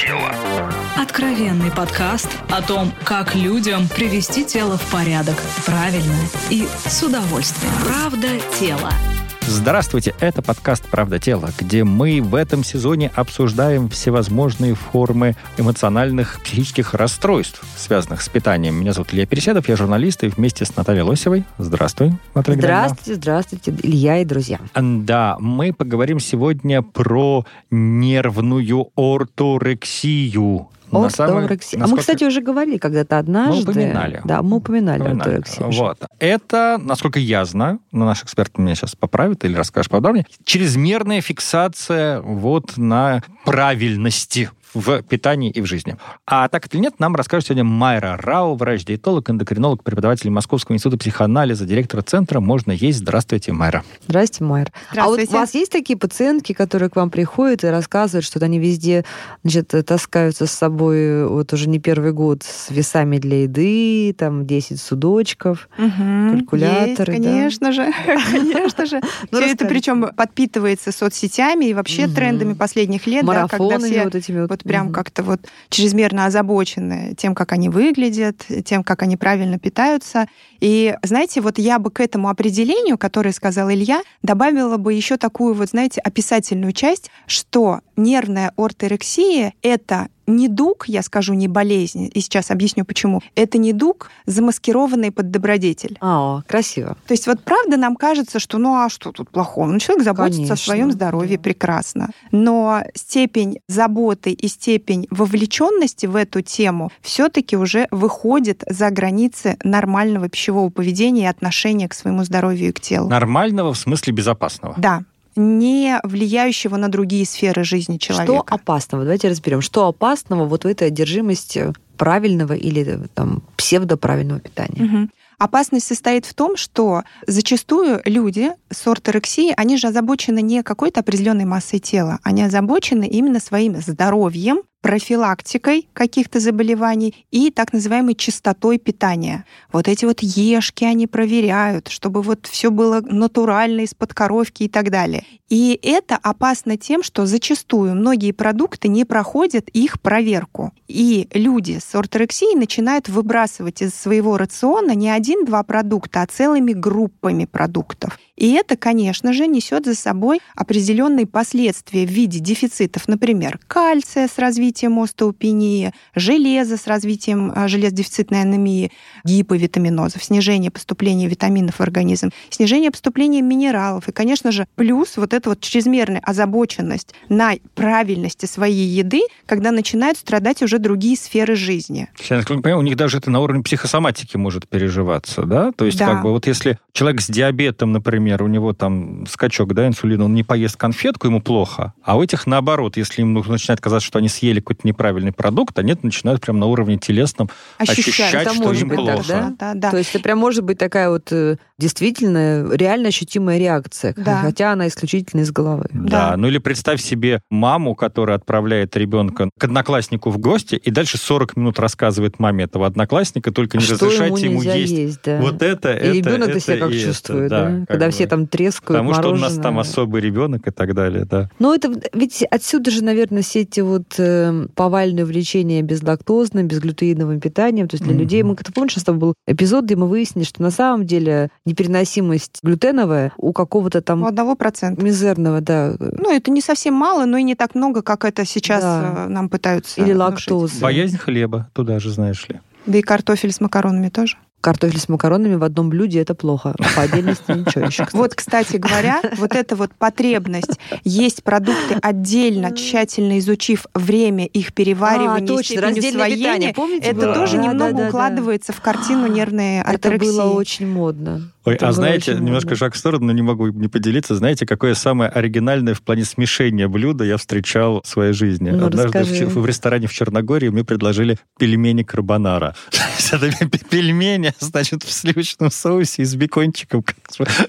тело». Откровенный подкаст о том, как людям привести тело в порядок правильно и с удовольствием. Правда тело. Здравствуйте, это подкаст «Правда тела», где мы в этом сезоне обсуждаем всевозможные формы эмоциональных психических расстройств, связанных с питанием. Меня зовут Илья Переседов, я журналист, и вместе с Натальей Лосевой. Здравствуй, Наталья Здравствуйте, здравствуйте, Илья и друзья. Да, мы поговорим сегодня про нервную орторексию. Орторексия. Самый, а мы, кстати, уже говорили когда-то однажды. Мы упоминали. Да, мы упоминали, упоминали. орторексию. Вот. Это, насколько я знаю, но наш эксперт меня сейчас поправит или расскажет подробнее, чрезмерная фиксация вот на правильности в питании и в жизни. А так или нет, нам расскажет сегодня Майра Рау, врач-диетолог, эндокринолог, преподаватель Московского института психоанализа, директора центра «Можно есть». Здравствуйте, Майра. Здравствуйте, Майра. Здравствуйте. А вот у вас есть такие пациентки, которые к вам приходят и рассказывают, что они везде значит, таскаются с собой вот уже не первый год с весами для еды, там 10 судочков, угу, калькуляторы. Есть, конечно да? же, конечно же. Ну, все это причем подпитывается соцсетями и вообще трендами последних лет, Марафоны вот этими вот прям mm-hmm. как-то вот чрезмерно озабочены тем, как они выглядят, тем, как они правильно питаются. И, знаете, вот я бы к этому определению, которое сказал Илья, добавила бы еще такую вот, знаете, описательную часть, что нервная орторексия — это недуг, я скажу, не болезнь, и сейчас объясню почему. Это недуг, замаскированный под добродетель. О, красиво. То есть вот правда нам кажется, что ну а что тут плохого? Ну человек заботится Конечно. о своем здоровье да. прекрасно. Но степень заботы и степень вовлеченности в эту тему все-таки уже выходит за границы нормального пищевого поведения и отношения к своему здоровью и к телу. Нормального в смысле безопасного? Да не влияющего на другие сферы жизни человека. Что опасного? Давайте разберем. Что опасного вот в этой одержимости правильного или там, псевдоправильного питания? Угу. Опасность состоит в том, что зачастую люди с орторексией, они же озабочены не какой-то определенной массой тела, они озабочены именно своим здоровьем профилактикой каких-то заболеваний и так называемой чистотой питания. Вот эти вот ешки они проверяют, чтобы вот все было натурально из-под коровки и так далее. И это опасно тем, что зачастую многие продукты не проходят их проверку. И люди с орторексией начинают выбрасывать из своего рациона не один-два продукта, а целыми группами продуктов. И это, конечно же, несет за собой определенные последствия в виде дефицитов, например, кальция с развитием остеопении, железа с развитием а, железодефицитной анемии, гиповитаминозов, снижение поступления витаминов в организм, снижение поступления минералов и, конечно же, плюс вот эта вот чрезмерная озабоченность на правильности своей еды, когда начинают страдать уже другие сферы жизни. Я насколько понимаю, у них даже это на уровне психосоматики может переживаться, да? То есть да. как бы вот если человек с диабетом, например, например, у него там скачок, да, инсулина, он не поест конфетку, ему плохо, а у этих наоборот, если им начинает казаться, что они съели какой-то неправильный продукт, они начинают прям на уровне телесном ощущать, ощущать что им плохо. Так, да? Да, да. То есть это прям может быть такая вот э, действительно реально ощутимая реакция, да. хотя она исключительно из головы. Да. да, ну или представь себе маму, которая отправляет ребенка к однокласснику в гости и дальше 40 минут рассказывает маме этого одноклассника, только не что разрешайте ему, ему есть. есть да. Вот это, и это, ребенок себя как чувствует, это, да, да? когда все все там трескают Потому что у нас там особый ребенок и так далее, да. Ну, это ведь отсюда же, наверное, все эти вот э, повальные увлечения безлактозным, безглютеиновым питанием. То есть для mm-hmm. людей, мы, ты помнишь, у нас там был эпизод, где мы выяснили, что на самом деле непереносимость глютеновая у какого-то там... У одного процента. Мизерного, да. Ну, это не совсем мало, но и не так много, как это сейчас да. Э, нам пытаются Или лактоза. Боязнь хлеба, туда же, знаешь ли. Да и картофель с макаронами тоже картофель с макаронами в одном блюде это плохо, а по отдельности ничего еще. Кстати. Вот, кстати говоря, вот эта вот потребность есть продукты отдельно, тщательно изучив время их переваривания, а, точно, усвоения, Помните, это было? тоже да, немного да, да, укладывается да. в картину нервной артерексии. Это было очень модно. Ой, это а знаете, немножко шаг в сторону, но не могу не поделиться. Знаете, какое самое оригинальное в плане смешения блюда я встречал в своей жизни? Ну, Однажды в, в ресторане в Черногории мне предложили пельмени карбонара. Пельмени, значит, в сливочном соусе и с бекончиком,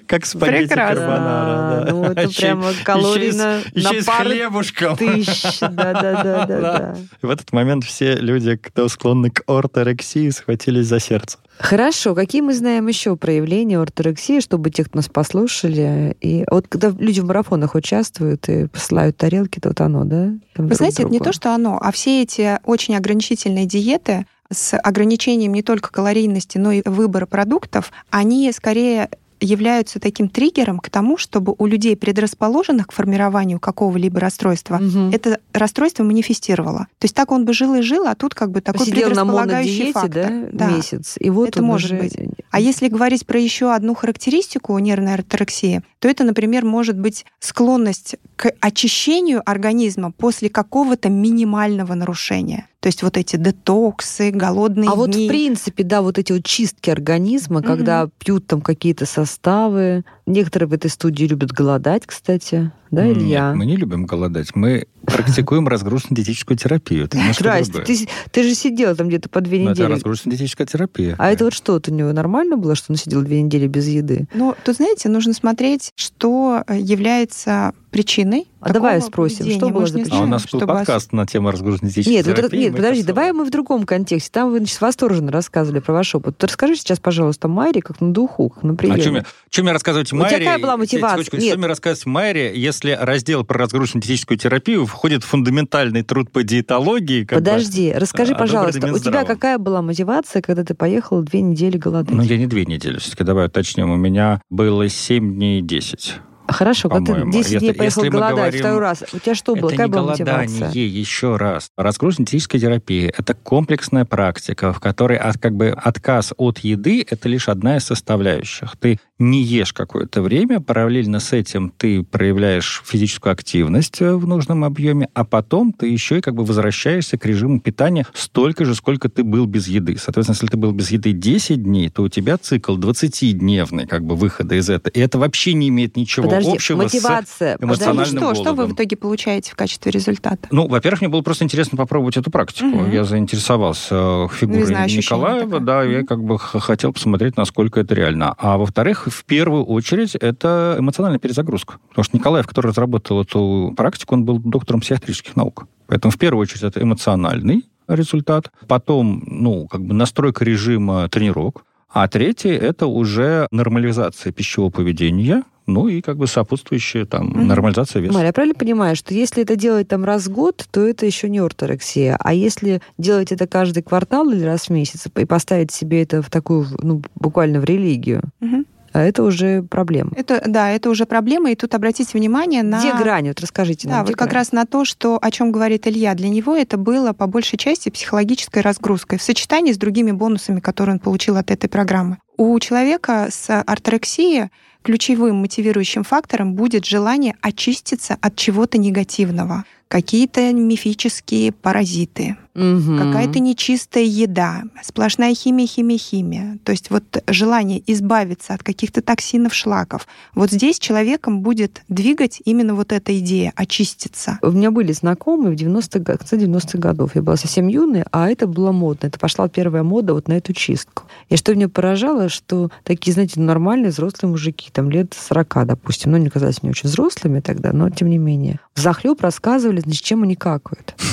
как спагетти карбонара. Ну, это прямо калорий на Еще с хлебушком. Тысяч, да-да-да. В этот момент все люди, кто склонны к орторексии, схватились за сердце. Хорошо. Какие мы знаем еще проявления орторексии, чтобы те, кто нас послушали, и вот когда люди в марафонах участвуют и посылают тарелки, то вот оно, да? Там Вы знаете, другу. это не то, что оно, а все эти очень ограничительные диеты, с ограничением не только калорийности, но и выбора продуктов, они скорее являются таким триггером к тому, чтобы у людей, предрасположенных к формированию какого-либо расстройства, угу. это расстройство манифестировало. То есть так он бы жил и жил, а тут как бы такой Посидел предрасполагающий на фактор. Да, да, месяц. И вот это может уже... быть. А если говорить про еще одну характеристику нервной орторексии, то это, например, может быть склонность к очищению организма после какого-то минимального нарушения. То есть вот эти детоксы, голодные а дни. А вот в принципе, да, вот эти вот чистки организма, угу. когда пьют там какие-то составы. Некоторые в этой студии любят голодать, кстати. Да, Илья? Нет, мы не любим голодать. Мы практикуем разгрузочно-диетическую терапию. Это Здрасте, ты, ты же сидел там где-то по две недели. Это разгрузочно-диетическая терапия. А это вот что, у него нормально было, что он сидел две недели без еды? Ну, тут, знаете, нужно смотреть, что является причиной. А давай спросим, что было за причина? А у нас был подкаст ос... на тему разгрузочно-диетической нет, терапии. Вот, нет, подожди, давай мы в другом контексте. Там вы, значит, восторженно рассказывали про ваш опыт. Ты расскажи сейчас, пожалуйста, Майре, как на духу, как на приеме. А что мне, что мне рассказывать Майре? У тебя какая была мотивация? Секундочку, что мне рассказывать Майре, если раздел про разгрузочно-диетическую терапию входит фундаментальный труд по диетологии? Подожди, бы, расскажи, пожалуйста, у тебя какая была мотивация, когда ты поехал две недели голодать? Ну, я не две недели, все-таки давай уточним. У меня было 7 дней 10. Хорошо, как ты 10 дней поехал голодать говорим, второй раз, у тебя что было? Это Какая не была голодание, мотивация? еще раз. Разгрузочно-диетическая терапия – это комплексная практика, в которой от, как бы, отказ от еды – это лишь одна из составляющих. Ты не ешь какое-то время, параллельно с этим ты проявляешь физическую активность э, в нужном объеме, а потом ты еще и как бы возвращаешься к режиму питания столько же, сколько ты был без еды. Соответственно, если ты был без еды 10 дней, то у тебя цикл 20-дневный как бы выхода из этого. И это вообще не имеет ничего Подожди, общего мотивация. с эмоциональным что, голодом. что вы в итоге получаете в качестве результата? Ну, во-первых, мне было просто интересно попробовать эту практику. Угу. Я заинтересовался э, фигурой ну, Николаева, да, угу. я как бы хотел посмотреть, насколько это реально. А во-вторых, в первую очередь, это эмоциональная перезагрузка. Потому что Николаев, который разработал эту практику, он был доктором психиатрических наук. Поэтому в первую очередь это эмоциональный результат. Потом, ну, как бы настройка режима тренировок. А третий – это уже нормализация пищевого поведения, ну и как бы сопутствующая там mm-hmm. нормализация веса. Мария, я правильно понимаю, что если это делать там раз в год, то это еще не орторексия, а если делать это каждый квартал или раз в месяц и поставить себе это в такую, ну, буквально в религию, mm-hmm это уже проблема. Это, да, это уже проблема, и тут обратите внимание на... Где грань? Вот расскажите нам. Да, вот грань? как раз на то, что, о чем говорит Илья. Для него это было по большей части психологической разгрузкой в сочетании с другими бонусами, которые он получил от этой программы. У человека с орторексией ключевым мотивирующим фактором будет желание очиститься от чего-то негативного. Какие-то мифические паразиты, угу. какая-то нечистая еда, сплошная химия, химия, химия. То есть вот желание избавиться от каких-то токсинов, шлаков. Вот здесь человеком будет двигать именно вот эта идея очиститься. У меня были знакомые в 90 конце 90-х годов. Я была совсем юная, а это было модно. Это пошла первая мода вот на эту чистку. И что меня поражало, что такие, знаете, нормальные взрослые мужики, там лет 40, допустим, ну, не казались мне очень взрослыми тогда, но тем не менее, захлеб рассказывали, значит, чем они какают.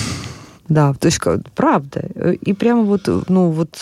Да, то есть правда. И прямо вот, ну, вот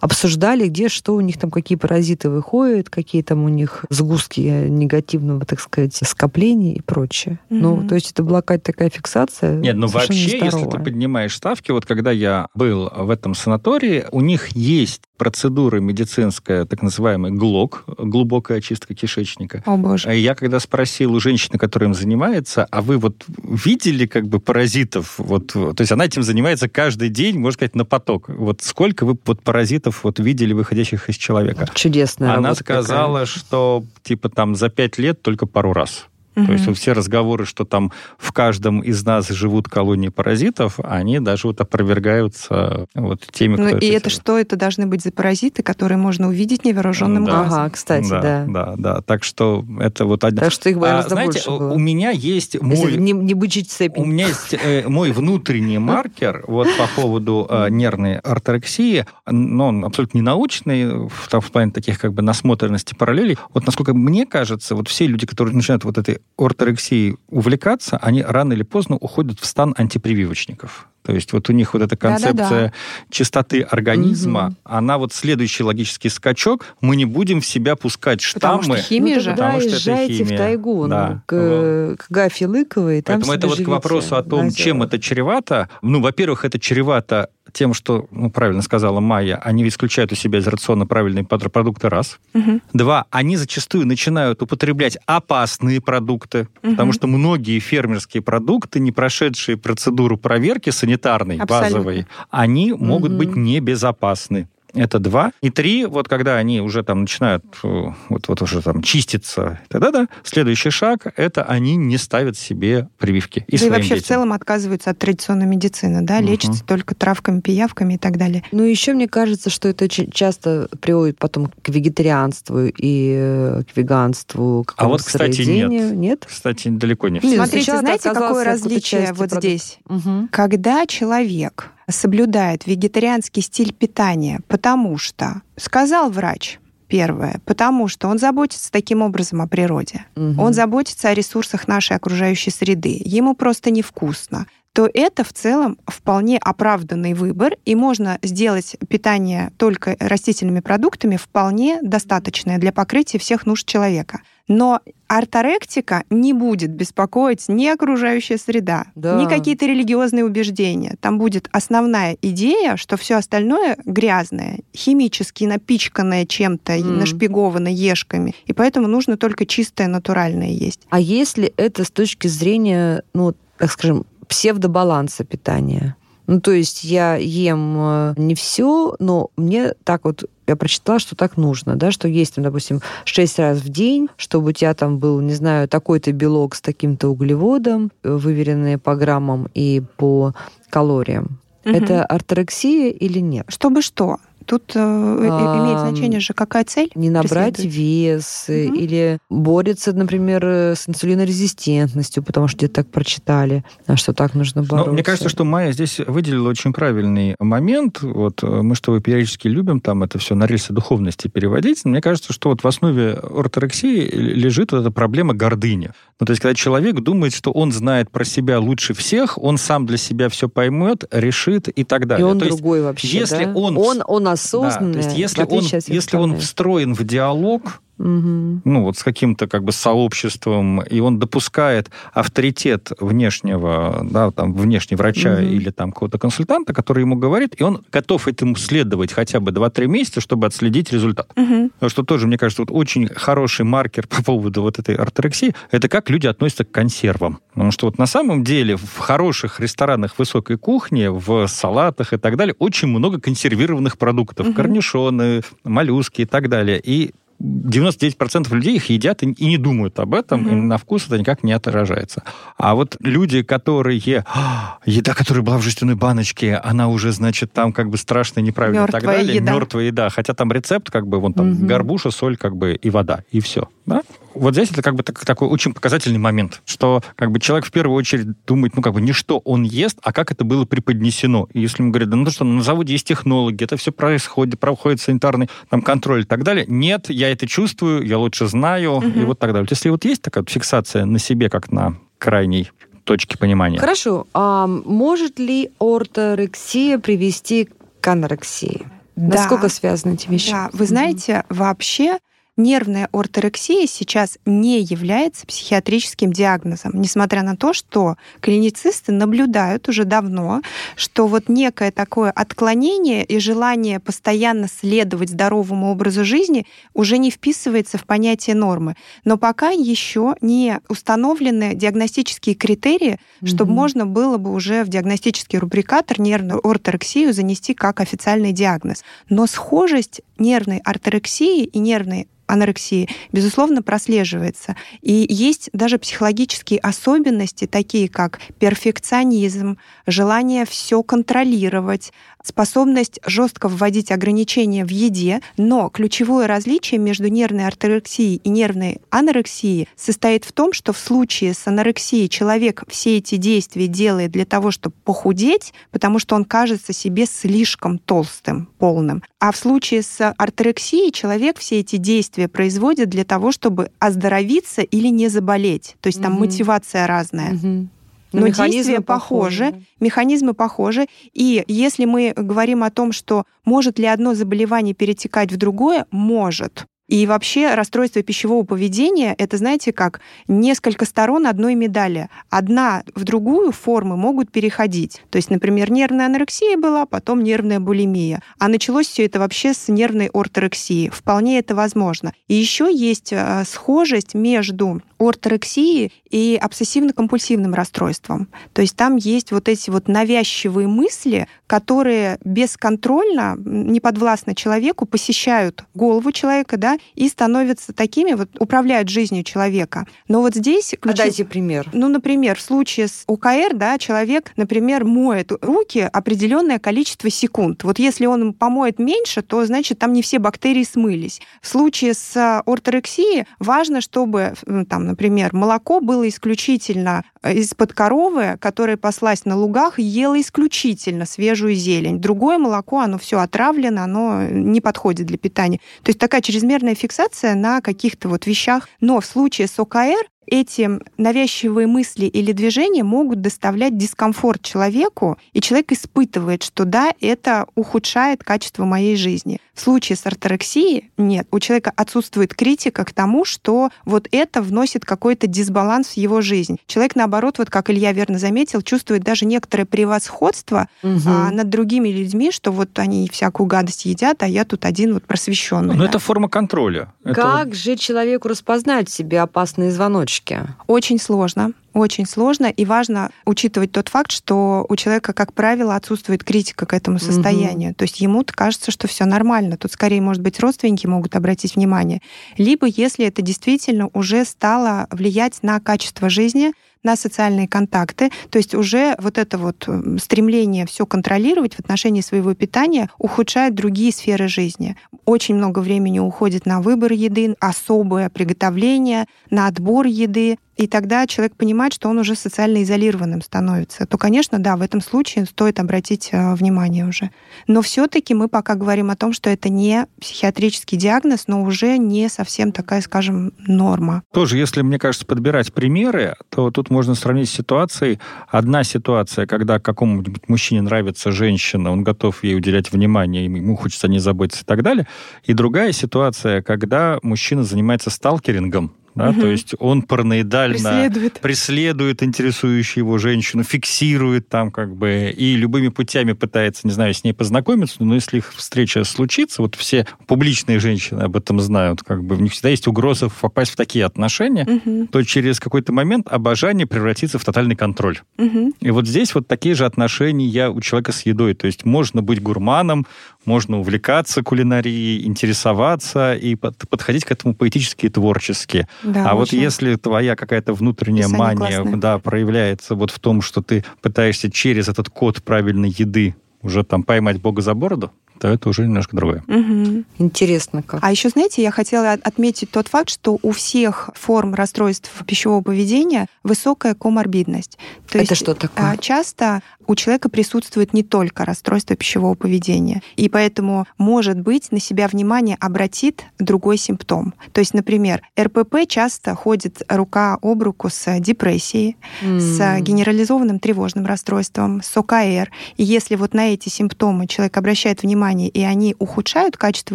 обсуждали, где что у них там, какие паразиты выходят, какие там у них сгустки негативного, так сказать, скопления и прочее. Mm-hmm. Ну, то есть это была какая-то такая фиксация. Нет, ну вообще, если ты поднимаешь ставки, вот когда я был в этом санатории, у них есть процедура медицинская, так называемый ГЛОК, глубокая очистка кишечника. О, боже. И я когда спросил у женщины, которая им занимается, а вы вот видели как бы паразитов? Вот, то есть она этим занимается каждый день, можно сказать, на поток. Вот сколько вы вот паразитов вот видели, выходящих из человека? Чудесно. Она сказала, такая. что типа там за пять лет только пару раз. Угу. То есть все разговоры, что там в каждом из нас живут колонии паразитов, они даже вот опровергаются вот теми, ну, кто... И это, это что? Это должны быть за паразиты, которые можно увидеть невооруженным да. глазом. Ага, кстати, да. Да, да, да. Так что это вот... Так что их а, знаете, было. у меня есть мой... не, не бычить цепи. У меня есть э, мой внутренний маркер вот по поводу э, нервной орторексии, но он абсолютно не научный, в, в плане таких как бы насмотренности параллелей. Вот насколько мне кажется, вот все люди, которые начинают вот этой орторексией увлекаться, они рано или поздно уходят в стан антипрививочников. То есть вот у них вот эта концепция Да-да-да. чистоты организма, Мгм. она вот следующий логический скачок. Мы не будем в себя пускать Потому штаммы. что химия ну, же. Потому что это езжайте в химия. тайгу, Да. ну, к, к Гафе Лыковой, там Поэтому это вот к вопросу о том, чем это чревато. Ну, во-первых, это чревато тем, что, ну, правильно сказала Майя, они исключают у себя из рациона правильные продукты, раз. Мгм. Два, они зачастую начинают употреблять опасные продукты, потому Мгм. что многие фермерские продукты, не прошедшие процедуру проверки санитарной, Абсолютно. базовой, они могут Мгм. быть небезопасны. Это два. И три, вот когда они уже там начинают э, вот, вот уже там чиститься, тогда да, следующий шаг, это они не ставят себе прививки. И да и вообще в детям. целом отказываются от традиционной медицины, да, Мгм. лечатся только травками, пиявками и так далее. Ну, еще мне кажется, что это очень часто приводит потом к вегетарианству и э, к веганству, к А вот, кстати, сыроедению. нет. Кстати, далеко не Нет, все. ну, Смотрите, знаете, какое различие вот здесь? Мгм. Когда человек соблюдает вегетарианский стиль питания, потому что, сказал врач, первое, потому что он заботится таким образом о природе, Мгм. он заботится о ресурсах нашей окружающей среды, ему просто невкусно, то это в целом вполне оправданный выбор, и можно сделать питание только растительными продуктами вполне достаточное для покрытия всех нужд человека. Но орторектика не будет беспокоить ни окружающая среда, Да. ни какие-то религиозные убеждения. Там будет основная идея, что все остальное грязное, химически напичканное чем-то, М. нашпигованное ешками. И поэтому нужно только чистое, натуральное есть. А если это с точки зрения, ну, так скажем, псевдобаланса питания? Ну, то есть я ем э, не все, но мне так вот я прочитала, что так нужно, да, что есть, там, допустим, 6 раз в день, чтобы у тебя там был, не знаю, такой-то белок с таким-то углеводом, э, выверенные по граммам и по калориям. Мгм. Это орторексия или нет? Чтобы что? Тут э, и- имеет Ам, значение же, какая цель Не набрать вес э, Мгм. или борется, например, э, с инсулинорезистентностью, потому что где-то так прочитали, а что так нужно бороться. Ну, мне кажется, что Майя здесь выделила очень правильный момент. Вот э, мы что периодически любим там это все на рельсы духовности переводить. Мне кажется, что вот в основе орторексии лежит вот эта проблема гордыни. Ну, то есть, когда человек думает, что он знает про себя лучше всех, он сам для себя все поймет, решит и так И далее. он то есть, другой вообще, если да? он- он, он да, осознанный, то есть, если он, если он встроен в диалог, Ну, вот с каким-то как бы сообществом, и он допускает авторитет внешнего, да, там, внешнего врача Мгм. или там какого-то консультанта, который ему говорит, и он готов этому следовать хотя бы 2-3 месяца, чтобы отследить результат. Потому что тоже, мне кажется, вот очень хороший маркер по поводу вот этой орторексии, это как люди относятся к консервам. Потому что вот на самом деле в хороших ресторанах высокой кухни, в салатах и так далее, очень много консервированных продуктов. Мгм. Корнишоны, моллюски и так далее. И 99% людей их едят и и не думают об этом, и Мгм. на вкус это никак не отражается. А вот люди, которые... «А, Еда, которая была в жестяной баночке, она уже, значит, там как бы страшно, неправильно и так далее. еда. Мертвая еда. Хотя там рецепт, как бы, вон там Мгм. горбуша, соль, как бы, и вода, и все. Да? Вот здесь это как бы так- такой очень показательный момент, что как бы человек в первую очередь думает, ну как бы не что он ест, а как это было преподнесено. И если ему говорят, да ну что, на заводе есть технологи, это все происходит, проходит санитарный там, контроль и так далее. Нет, я это чувствую, я лучше знаю, и Мгм. вот так далее. Вот Если вот есть такая вот фиксация на себе, как на крайней точке понимания. Хорошо. А может ли орторексия привести к анорексии? Да. Насколько связаны эти вещи? Да, вы знаете, вообще нервная орторексия сейчас не является психиатрическим диагнозом, несмотря на то, что клиницисты наблюдают уже давно, что вот некое такое отклонение и желание постоянно следовать здоровому образу жизни уже не вписывается в понятие нормы. Но пока еще не установлены диагностические критерии, чтобы Мгм. можно было бы уже в диагностический рубрикатор нервную орторексию занести как официальный диагноз. Но схожесть нервной орторексии и нервной анорексии, безусловно, прослеживается. И есть даже психологические особенности, такие как перфекционизм, желание все контролировать, способность жестко вводить ограничения в еде, но ключевое различие между нервной орторексией и нервной анорексией состоит в том, что в случае с анорексией человек все эти действия делает для того, чтобы похудеть, потому что он кажется себе слишком толстым, полным. А в случае с орторексией человек все эти действия производит для того, чтобы оздоровиться или не заболеть. То есть там Мгм. мотивация разная. Мгм. но, но действия похожи, похожи, механизмы похожи. И если мы говорим о том, что может ли одно заболевание перетекать в другое, может. И вообще расстройство пищевого поведения — это, знаете, как несколько сторон одной медали. Одна в другую формы могут переходить. То есть, например, нервная анорексия была, потом нервная булимия. А началось все это вообще с нервной орторексии. Вполне это возможно. И еще есть э, схожесть между орторексией и обсессивно-компульсивным расстройством. То есть там есть вот эти вот навязчивые мысли, которые бесконтрольно, неподвластно человеку, посещают голову человека, да, и становятся такими, вот управляют жизнью человека. Но вот здесь... Ключ... А дайте пример. Ну, например, в случае с УКР, да, человек, например, моет руки определенное количество секунд. Вот если он помоет меньше, то, значит, там не все бактерии смылись. В случае с орторексией важно, чтобы, там, например, молоко было исключительно э, из-под коровы, которая паслась на лугах, ела исключительно свежую зелень. Другое молоко, оно все отравлено, оно не подходит для питания. То есть такая чрезмерная фиксация на каких-то вот вещах. Но в случае с ОКР эти навязчивые мысли или движения могут доставлять дискомфорт человеку, и человек испытывает, что да, это ухудшает качество моей жизни. В случае с орторексией нет, у человека отсутствует критика к тому, что вот это вносит какой-то дисбаланс в его жизнь. Человек, наоборот, вот как Илья верно заметил, чувствует даже некоторое превосходство угу. а, над другими людьми, что вот они всякую гадость едят, а я тут один вот просвещенный. Но да. это форма контроля. Как это... же человеку распознать себе опасные звоночки? Очень сложно очень сложно, и важно учитывать тот факт, что у человека, как правило, отсутствует критика к этому состоянию. Угу. То есть ему кажется, что все нормально. Тут скорее, может быть, родственники могут обратить внимание. Либо если это действительно уже стало влиять на качество жизни, на социальные контакты. То есть уже вот это вот стремление все контролировать в отношении своего питания ухудшает другие сферы жизни. Очень много времени уходит на выбор еды, особое приготовление, на отбор еды и тогда человек понимает, что он уже социально изолированным становится, то, конечно, да, в этом случае стоит обратить э, внимание уже. Но все-таки мы пока говорим о том, что это не психиатрический диагноз, но уже не совсем такая, скажем, норма. Тоже, если, мне кажется, подбирать примеры, то тут можно сравнить с ситуацией. Одна ситуация, когда какому-нибудь мужчине нравится женщина, он готов ей уделять внимание, ему хочется о ней заботиться и так далее. И другая ситуация, когда мужчина занимается сталкерингом, да, угу. то есть он параноидально преследует. преследует интересующую его женщину, фиксирует там как бы и любыми путями пытается, не знаю, с ней познакомиться, но если их встреча случится, вот все публичные женщины об этом знают, как бы у них всегда есть угроза попасть в такие отношения, угу. то через какой-то момент обожание превратится в тотальный контроль. Угу. И вот здесь вот такие же отношения у человека с едой, то есть можно быть гурманом, можно увлекаться кулинарией, интересоваться и подходить к этому поэтически и творчески. Да, а вот если твоя какая-то внутренняя Писание мания да, проявляется вот в том, что ты пытаешься через этот код правильной еды уже там поймать Бога за бороду, то это уже немножко другое. Угу. Интересно как. А еще, знаете, я хотела отметить тот факт, что у всех форм расстройств пищевого поведения высокая коморбидность. То это есть, что такое? А, часто у человека присутствует не только расстройство пищевого поведения, и поэтому, может быть, на себя внимание обратит другой симптом. То есть, например, РПП часто ходит рука об руку с депрессией, mm. с генерализованным тревожным расстройством, с ОКР. И если вот на эти симптомы человек обращает внимание внимание, и они ухудшают качество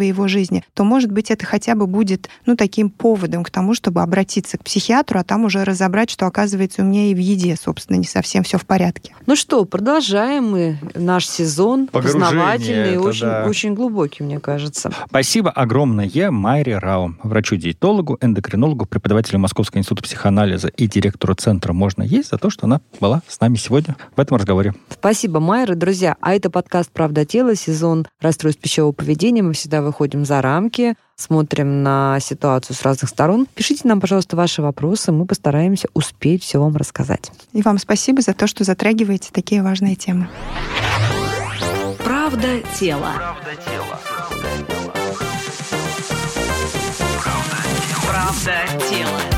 его жизни, то, может быть, это хотя бы будет ну, таким поводом к тому, чтобы обратиться к психиатру, а там уже разобрать, что, оказывается, у меня и в еде, собственно, не совсем все в порядке. Ну что, продолжаем мы наш сезон. Познавательный, это, очень, да. очень глубокий, мне кажется. Спасибо огромное Майре Рау, врачу-диетологу, эндокринологу, преподавателю Московского института психоанализа и директору центра «Можно есть» за то, что она была с нами сегодня в этом разговоре. Спасибо, Майра. Друзья, а это подкаст «Правда тела», сезон расстройств пищевого поведения. Мы всегда выходим за рамки, смотрим на ситуацию с разных сторон. Пишите нам, пожалуйста, ваши вопросы, мы постараемся успеть все вам рассказать. И вам спасибо за то, что затрагиваете такие важные темы. Правда тело. Правда тело. Правда тело.